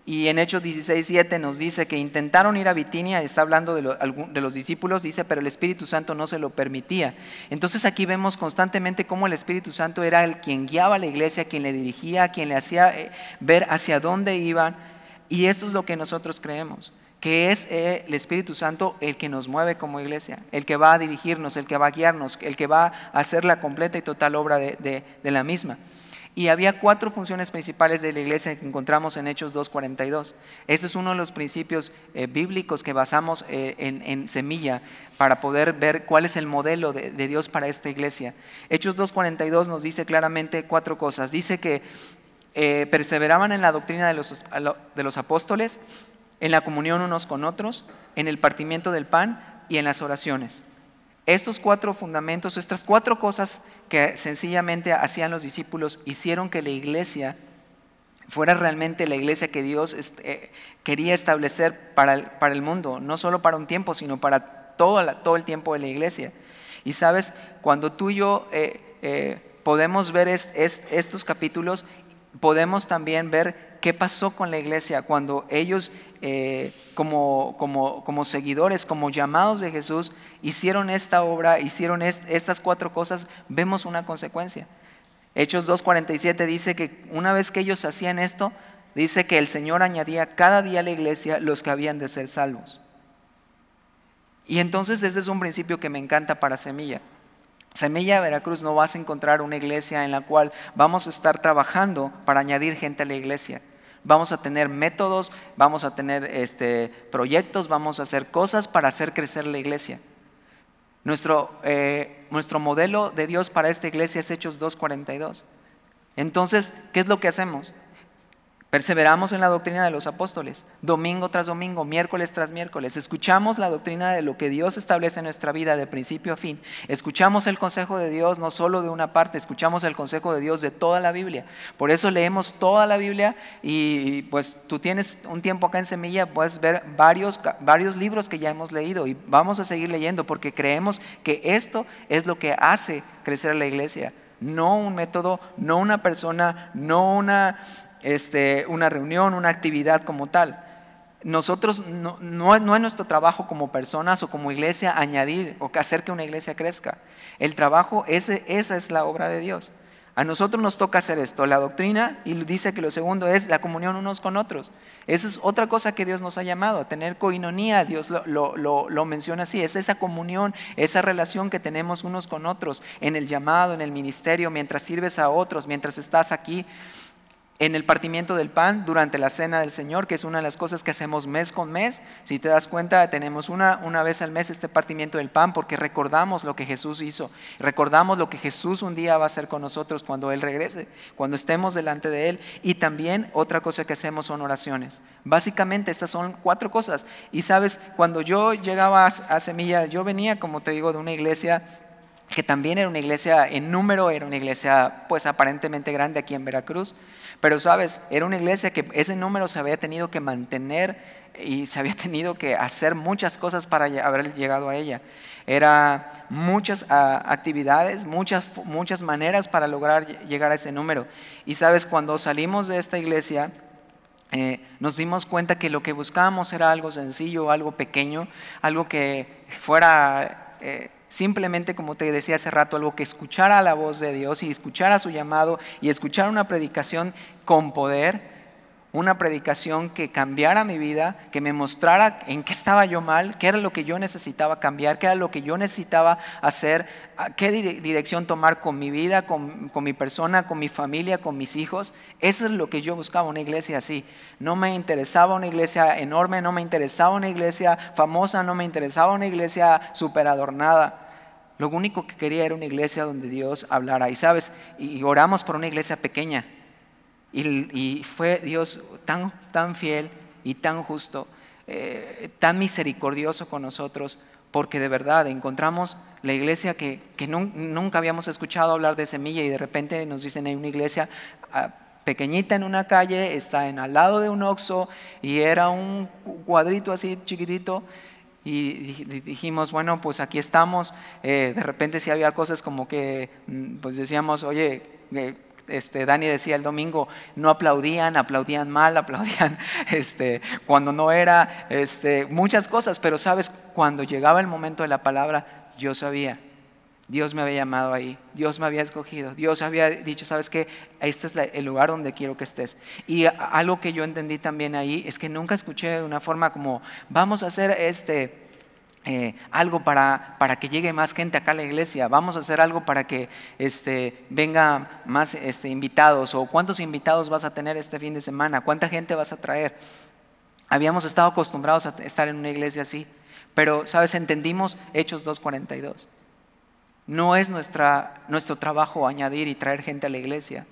Y en Hechos 16, nos dice que intentaron ir a Bitinia, está hablando de, de, los discípulos, dice, pero el Espíritu Santo no se lo permitía. Entonces aquí vemos constantemente cómo el Espíritu Santo era el quien guiaba a la iglesia, quien le dirigía, quien le hacía eh, ver hacia dónde iban. Y eso es lo que nosotros creemos, que es eh, el Espíritu Santo el que nos mueve como iglesia, el que va a dirigirnos, el que va a guiarnos, el que va a hacer la completa y total obra de la misma. Y había cuatro funciones principales de la iglesia que encontramos en Hechos 2.42. Ese es uno de los principios eh, bíblicos que basamos eh, en, Semilla para poder ver cuál es el modelo de, Dios para esta iglesia. Hechos 2.42 nos dice claramente cuatro cosas. Dice que eh, perseveraban en la doctrina de los, de los apóstoles, en la comunión unos con otros, en el partimiento del pan y en las oraciones. Estos cuatro fundamentos, estas cuatro cosas que sencillamente hacían los discípulos, hicieron que la iglesia fuera realmente la iglesia que Dios este, quería establecer para el, para el, mundo, no solo para un tiempo, sino para todo, todo, el tiempo de la iglesia. Y sabes, cuando tú y yo eh, eh, podemos ver estos capítulos, podemos también ver qué pasó con la iglesia cuando ellos eh, como, como, como, seguidores, como llamados de Jesús, hicieron esta obra, hicieron estas cuatro cosas, vemos una consecuencia. Hechos 2.47 dice que una vez que ellos hacían esto, dice que el Señor añadía cada día a la iglesia los que habían de ser salvos. Y entonces ese es un principio que me encanta para Semilla. Semilla Veracruz no vas a encontrar una iglesia en la cual vamos a estar trabajando para añadir gente a la iglesia. Vamos a tener métodos, vamos a tener este, proyectos, vamos a hacer cosas para hacer crecer la iglesia. Nuestro, eh, nuestro modelo de Dios para esta iglesia es Hechos 2.42. Entonces, ¿qué es lo que hacemos? Perseveramos en la doctrina de los apóstoles, domingo tras domingo, miércoles tras miércoles. Escuchamos la doctrina de lo que Dios establece en nuestra vida de principio a fin. Escuchamos el consejo de Dios no solo de una parte, escuchamos el consejo de Dios de toda la Biblia. Por eso leemos toda la Biblia y pues tú tienes un tiempo acá en Semilla, puedes ver varios, varios libros que ya hemos leído y vamos a seguir leyendo porque creemos que esto es lo que hace crecer la iglesia. No un método, no una persona, no una este, una reunión, una actividad como tal. Nosotros no, no, es nuestro trabajo como personas o como iglesia añadir o hacer que una iglesia crezca. El trabajo, ese, esa es la obra de Dios. A nosotros nos toca hacer esto, la doctrina, y dice que lo segundo es la comunión unos con otros. Esa es otra cosa que Dios nos ha llamado, a tener coinonía, Dios lo, lo, lo, menciona así, es esa comunión, esa relación que tenemos unos con otros en el llamado, en el ministerio, mientras sirves a otros, mientras estás aquí en el partimiento del pan durante la cena del Señor, que es una de las cosas que hacemos mes con mes. Si te das cuenta, tenemos una, una vez al mes este partimiento del pan porque recordamos lo que Jesús hizo, recordamos lo que Jesús un día va a hacer con nosotros cuando Él regrese, cuando estemos delante de Él. Y también otra cosa que hacemos son oraciones. Básicamente estas son cuatro cosas. Y sabes, cuando yo llegaba a Semilla, yo venía, como te digo, de una iglesia que también era una iglesia en número, era una iglesia pues aparentemente grande aquí en Veracruz, pero sabes, era una iglesia que ese número se había tenido que mantener y se había tenido que hacer muchas cosas para haber llegado a ella. Era muchas ah, actividades, muchas, muchas maneras para lograr llegar a ese número. Y sabes, cuando salimos de esta iglesia, eh, nos dimos cuenta que lo que buscábamos era algo sencillo, algo pequeño, algo que fuera... Eh, Simplemente, como te decía hace rato, algo que escuchara la voz de Dios y escuchara su llamado y escuchara una predicación con poder, una predicación que cambiara mi vida, que me mostrara en qué estaba yo mal, qué era lo que yo necesitaba cambiar, qué era lo que yo necesitaba hacer, qué dirección tomar con mi vida, con, mi persona, con mi familia, con mis hijos. Eso es lo que yo buscaba, una iglesia así. No me interesaba una iglesia enorme, no me interesaba una iglesia famosa, no me interesaba una iglesia super adornada. Lo único que quería era una iglesia donde Dios hablara. Y sabes, y oramos por una iglesia pequeña. Y, fue Dios tan, tan fiel y tan justo, eh, tan misericordioso con nosotros, porque de verdad encontramos la iglesia que, nunca habíamos escuchado hablar de semilla y de repente nos dicen hay una iglesia ah, pequeñita en una calle, está en al lado de un oxo y era un cuadrito así chiquitito y dijimos, bueno, pues aquí estamos. Eh, de repente sí había cosas como que, mm, pues decíamos, oye, eh, este, Dani decía el domingo, no aplaudían, aplaudían mal, aplaudían este, cuando no era, este, muchas cosas, pero sabes, cuando llegaba el momento de la palabra, yo sabía, Dios me había llamado ahí, Dios me había escogido, Dios había dicho, sabes qué, este es el lugar donde quiero que estés. Y algo que yo entendí también ahí es que nunca escuché de una forma como, vamos a hacer este eh, algo para, para, que llegue más gente acá a la iglesia, vamos a hacer algo para que este, venga más este, invitados, o cuántos invitados vas a tener este fin de semana, cuánta gente vas a traer. Habíamos estado acostumbrados a estar en una iglesia así, pero, ¿sabes? Entendimos Hechos 2.42. No es nuestra, nuestro trabajo añadir y traer gente a la iglesia.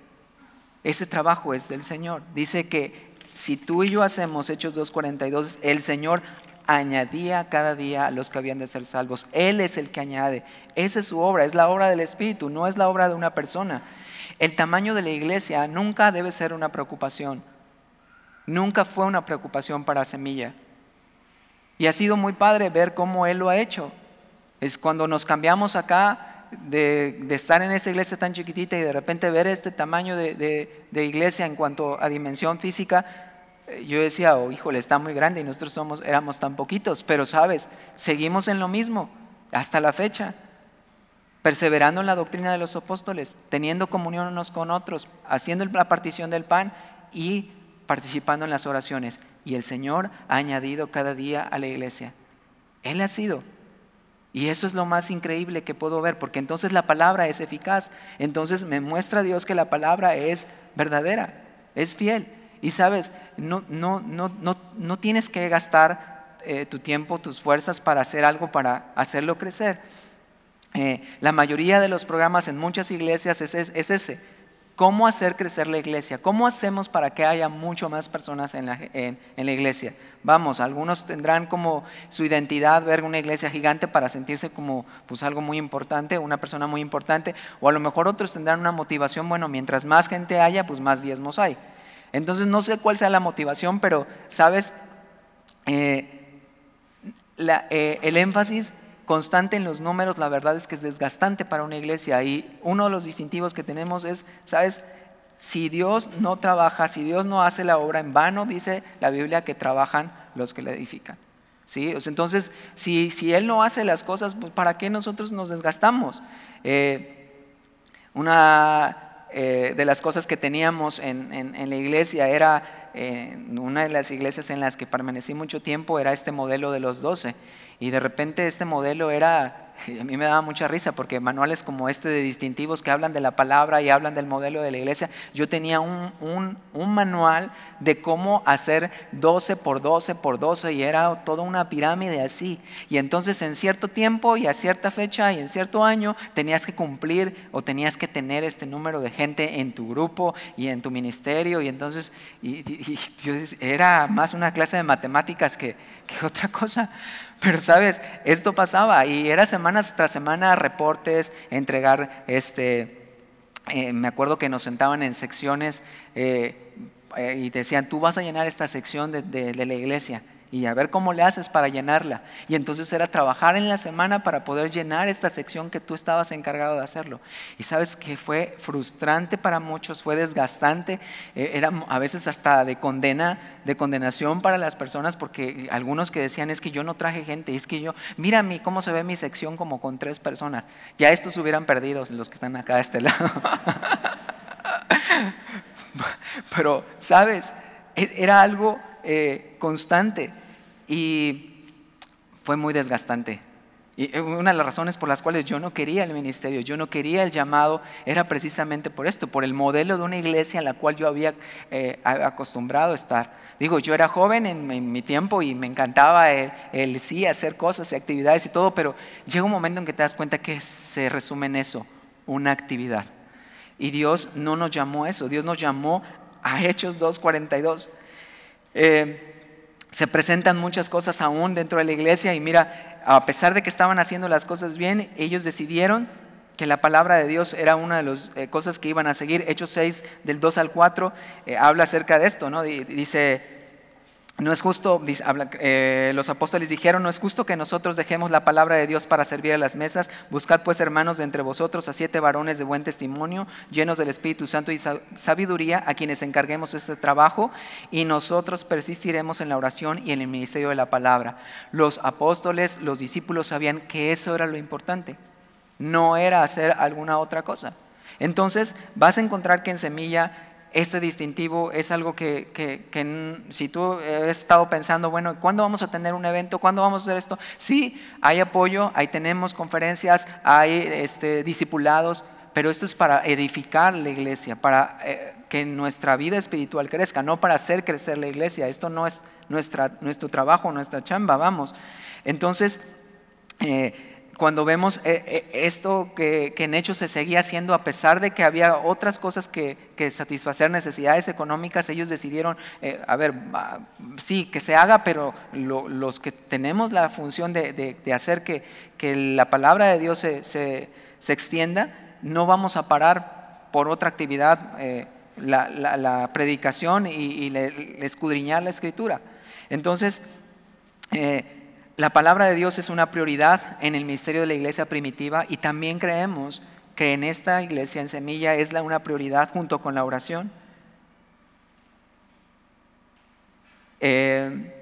Ese trabajo es del Señor. Dice que si tú y yo hacemos Hechos 2.42, el Señor añadía cada día a los que habían de ser salvos. Él es el que añade. Esa es su obra, es la obra del Espíritu, no es la obra de una persona. El tamaño de la iglesia nunca debe ser una preocupación. Nunca fue una preocupación para Semilla. Y ha sido muy padre ver cómo Él lo ha hecho. Es cuando nos cambiamos acá de, estar en esa iglesia tan chiquitita y de repente ver este tamaño de iglesia en cuanto a dimensión física, yo decía, oh, híjole, está muy grande y nosotros somos, éramos tan poquitos, pero sabes, seguimos en lo mismo hasta la fecha, perseverando en la doctrina de los apóstoles, teniendo comunión unos con otros, haciendo la partición del pan y participando en las oraciones. Y el Señor ha añadido cada día a la iglesia. Él ha sido. Y eso es lo más increíble que puedo ver, porque entonces la palabra es eficaz. Entonces me muestra Dios que la palabra es verdadera, es fiel. Y sabes, no, no, no, no tienes que gastar eh, tu tiempo, tus fuerzas para hacer algo, para hacerlo crecer. Eh, la mayoría de los programas en muchas iglesias es, es, ese. ¿Cómo hacer crecer la iglesia? ¿Cómo hacemos para que haya mucho más personas en la, en, la, iglesia? Vamos, algunos tendrán como su identidad ver una iglesia gigante para sentirse como pues algo muy importante, una persona muy importante, o a lo mejor otros tendrán una motivación, bueno, mientras más gente haya, pues más diezmos hay. Entonces no sé cuál sea la motivación, pero sabes, eh, eh, el énfasis constante en los números, la verdad es que es desgastante para una iglesia. Y uno de los distintivos que tenemos es, sabes, si Dios no trabaja, si Dios no hace la obra en vano, dice la Biblia que trabajan los que la edifican. ¿Sí? Entonces, si, si, Él no hace las cosas, pues ¿para qué nosotros nos desgastamos? Eh, una eh, de las cosas que teníamos en, la iglesia era, eh, una de las iglesias en las que permanecí mucho tiempo era este modelo de los doce. Y de repente este modelo era a mí me daba mucha risa porque manuales como este de distintivos que hablan de la palabra y hablan del modelo de la iglesia, yo tenía un, un, manual de cómo hacer 12 por 12 por 12 y era toda una pirámide así. Y entonces en cierto tiempo y a cierta fecha y en cierto año tenías que cumplir o tenías que tener este número de gente en tu grupo y en tu ministerio. Y entonces era más una clase de matemáticas que, que otra cosa. Pero sabes, esto pasaba y era semanas tras semana reportes, entregar, este, eh, me acuerdo que nos sentaban en secciones eh, eh, y decían, tú vas a llenar esta sección de la iglesia y a ver cómo le haces para llenarla. Y entonces era trabajar en la semana para poder llenar esta sección que tú estabas encargado de hacerlo. Y sabes que fue frustrante para muchos, fue desgastante, eh, era a veces hasta de condena, de condenación para las personas, porque algunos que decían es que yo no traje gente, es que yo, mira mí cómo se ve mi sección como con tres personas. Ya estos hubieran perdido los que están acá a este lado. Pero, ¿sabes? E-, era algo eh, constante y fue muy desgastante. Y una de las razones por las cuales yo no quería el ministerio, yo no quería el llamado, era precisamente por esto, por el modelo de una iglesia en la cual yo había eh, acostumbrado a estar. Digo, yo era joven en, mi tiempo y me encantaba el, sí hacer cosas y actividades y todo, pero llega un momento en que te das cuenta que se resume en eso, una actividad. Y Dios no nos llamó a eso, Dios nos llamó a Hechos 2.42. Eh, se presentan muchas cosas aún dentro de la iglesia y mira, a pesar de que estaban haciendo las cosas bien, ellos decidieron que la palabra de Dios era una de las eh, cosas que iban a seguir. Hechos 6 del 2 al 4 eh, habla acerca de esto, ¿no? Dice, no es justo, eh, los apóstoles dijeron, no es justo que nosotros dejemos la palabra de Dios para servir a las mesas. Buscad pues, hermanos, de entre vosotros a siete varones de buen testimonio, llenos del Espíritu Santo y sabiduría, a quienes encarguemos este trabajo, y nosotros persistiremos en la oración y en el ministerio de la palabra. Los apóstoles, los discípulos sabían que eso era lo importante, no era hacer alguna otra cosa. Entonces, vas a encontrar que en Semilla este distintivo es algo que, si tú has estado pensando, bueno, ¿cuándo vamos a tener un evento? ¿Cuándo vamos a hacer esto? Sí, hay apoyo, ahí tenemos conferencias, hay este, discipulados, pero esto es para edificar la iglesia, para eh, que nuestra vida espiritual crezca, no para hacer crecer la iglesia. Esto no es nuestra, nuestro trabajo, nuestra chamba, vamos. Entonces, eh, cuando vemos eh, eh, esto que, en hechos se seguía haciendo, a pesar de que había otras cosas que, satisfacer necesidades económicas, ellos decidieron, eh, a ver, sí, que se haga, pero los que tenemos la función de, hacer que, la palabra de Dios se, extienda, no vamos a parar por otra actividad la, predicación y, escudriñar la escritura. Entonces, la palabra de Dios es una prioridad en el ministerio de la iglesia primitiva y también creemos que en esta iglesia en Semilla es una prioridad junto con la oración. Eh,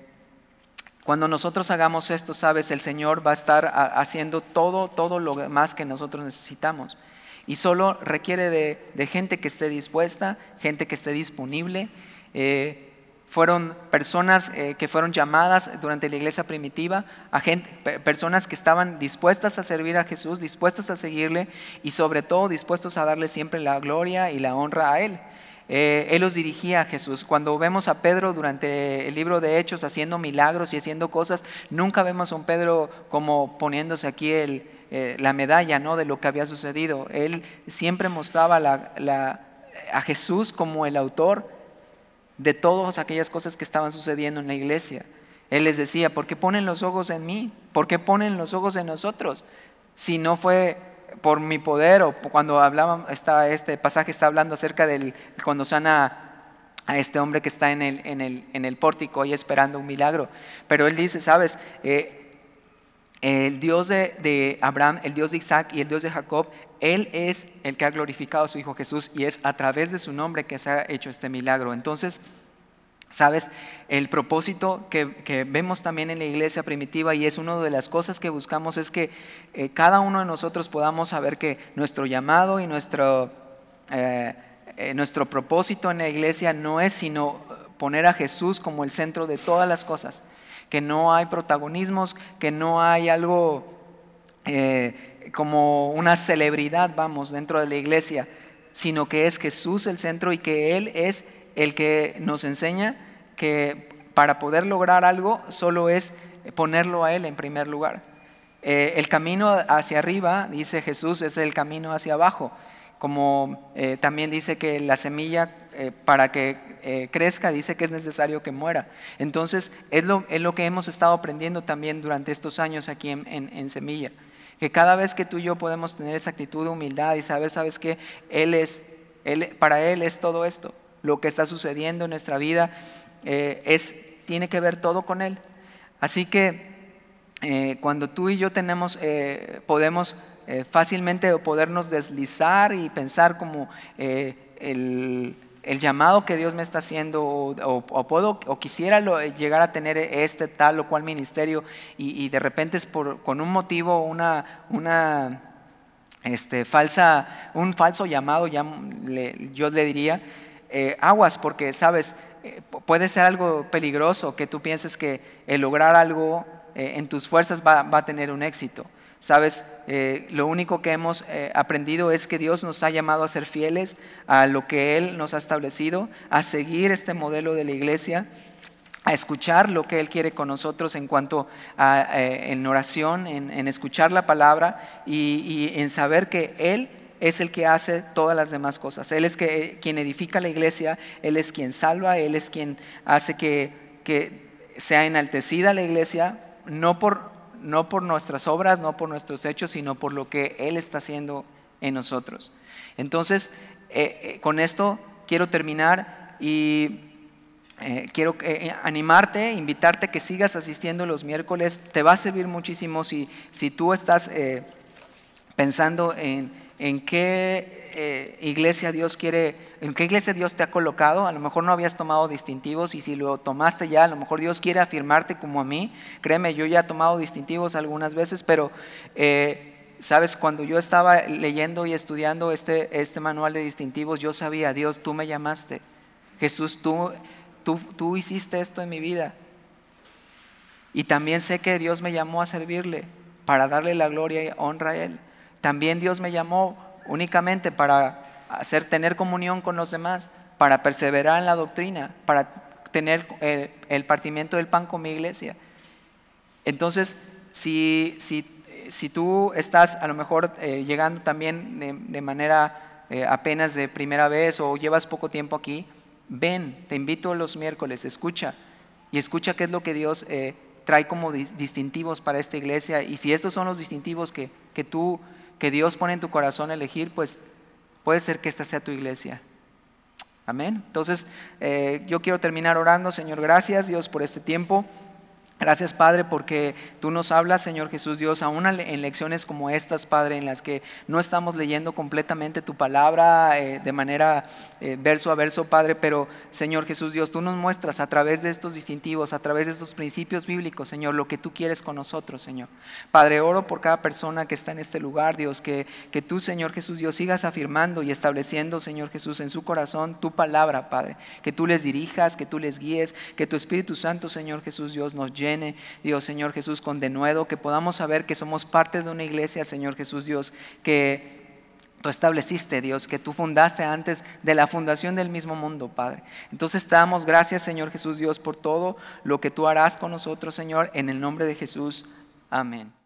cuando nosotros hagamos esto, sabes, el Señor va a estar haciendo todo, todo lo más que nosotros necesitamos. Y solo requiere de, gente que esté dispuesta, gente que esté disponible. Eh, fueron personas eh, que fueron llamadas durante la iglesia primitiva, a gente, personas que estaban dispuestas a servir a Jesús, dispuestas a seguirle y sobre todo dispuestos a darle siempre la gloria y la honra a Él. Eh, él los dirigía a Jesús. Cuando vemos a Pedro durante el libro de Hechos haciendo milagros y haciendo cosas, nunca vemos a un Pedro como poniéndose aquí el, eh, la medalla ¿no? de lo que había sucedido. Él siempre mostraba a Jesús como el autor de todas aquellas cosas que estaban sucediendo en la iglesia. Él les decía, ¿por qué ponen los ojos en mí? ¿Por qué ponen los ojos en nosotros? Si no fue por mi poder o cuando hablaba, está, este pasaje está hablando acerca del cuando sana a este hombre que está en el pórtico y esperando un milagro. Pero él dice, sabes, eh, el Dios de, Abraham, el Dios de Isaac y el Dios de Jacob, Él es el que ha glorificado a su Hijo Jesús y es a través de su nombre que se ha hecho este milagro. Entonces, Sabes, el propósito que, vemos también en la iglesia primitiva y es una de las cosas que buscamos es que eh, cada uno de nosotros podamos saber que nuestro llamado y nuestro, eh, eh, nuestro propósito en la iglesia no es sino poner a Jesús como el centro de todas las cosas que no hay protagonismos, que no hay algo eh, como una celebridad, vamos, dentro de la iglesia, sino que es Jesús el centro y que Él es el que nos enseña que para poder lograr algo solo es ponerlo a Él en primer lugar. Eh, el camino hacia arriba, dice Jesús, es el camino hacia abajo. Como eh, también dice que la semilla para que eh, crezca, dice que es necesario que muera. Entonces, es lo, es lo que hemos estado aprendiendo también durante estos años aquí en, Semilla. Que cada vez que tú y yo podemos tener esa actitud de humildad y saber, sabes que Él es, él, para Él es todo esto. Lo que está sucediendo en nuestra vida eh, es, tiene que ver todo con Él. Así que eh, cuando tú y yo tenemos, podemos fácilmente podernos deslizar y pensar como el el llamado que Dios me está haciendo o, puedo o quisiera llegar a tener este tal o cual ministerio y, de repente es por, con un motivo, una, una este, falsa, un falso llamado, ya yo le diría, eh, aguas porque, sabes, eh, puede ser algo peligroso que tú pienses que el lograr algo eh, en tus fuerzas va, va a tener un éxito. Sabes, eh, lo único que hemos eh, aprendido es que Dios nos ha llamado a ser fieles a lo que Él nos ha establecido, a seguir este modelo de la iglesia, a escuchar lo que Él quiere con nosotros en cuanto a eh, en oración, en, escuchar la palabra y, en saber que Él es el que hace todas las demás cosas. Él es quien edifica la iglesia, Él es quien salva, Él es quien hace que sea enaltecida la iglesia, no por no por nuestras obras, no por nuestros hechos, sino por lo que Él está haciendo en nosotros. Entonces, eh, eh, con esto quiero terminar y eh, quiero animarte, invitarte que sigas asistiendo los miércoles. Te va a servir muchísimo si, si tú estás pensando en, en qué iglesia Dios quiere, en qué iglesia Dios te ha colocado. A lo mejor no habías tomado distintivos y si lo tomaste ya, a lo mejor Dios quiere afirmarte como a mí. Créeme, yo ya he tomado distintivos algunas veces, pero Sabes, cuando yo estaba leyendo y estudiando este, este manual de distintivos, yo sabía, Dios, tú me llamaste. Jesús, tú, tú, tú hiciste esto en mi vida. Y también sé que Dios me llamó a servirle, para darle la gloria y honra a Él. También Dios me llamó únicamente para hacer, tener comunión con los demás, para perseverar en la doctrina, para tener el, el partimiento del pan con mi iglesia. Entonces, si, si si tú estás a lo mejor eh, llegando también de, manera eh, apenas de primera vez o llevas poco tiempo aquí, ven, te invito los miércoles, escucha y escucha qué es lo que Dios eh, trae como distintivos para esta iglesia y si estos son los distintivos que, que tú, que Dios pone en tu corazón elegir, pues puede ser que esta sea tu iglesia. Amén. Entonces, yo quiero terminar orando, Señor, gracias Dios por este tiempo. Gracias, Padre, porque tú nos hablas, Señor Jesús Dios, aún en lecciones como estas, Padre, en las que no estamos leyendo completamente tu palabra eh, de manera eh, verso a verso, Padre, pero, Señor Jesús Dios, tú nos muestras a través de estos distintivos, a través de estos principios bíblicos, Señor, lo que tú quieres con nosotros, Señor. Padre, oro por cada persona que está en este lugar, Dios, que, que tú, Señor Jesús Dios, sigas afirmando y estableciendo, Señor Jesús, en su corazón tu palabra, Padre, que tú les dirijas, que tú les guíes, que tu Espíritu Santo, Señor Jesús Dios, nos Dios Señor Jesús, con denuedo, que podamos saber que somos parte de una iglesia, Señor Jesús Dios, que tú estableciste, Dios, que tú fundaste antes de la fundación del mismo mundo, Padre. Entonces te damos gracias, Señor Jesús Dios, por todo lo que tú harás con nosotros, Señor, en el nombre de Jesús. Amén.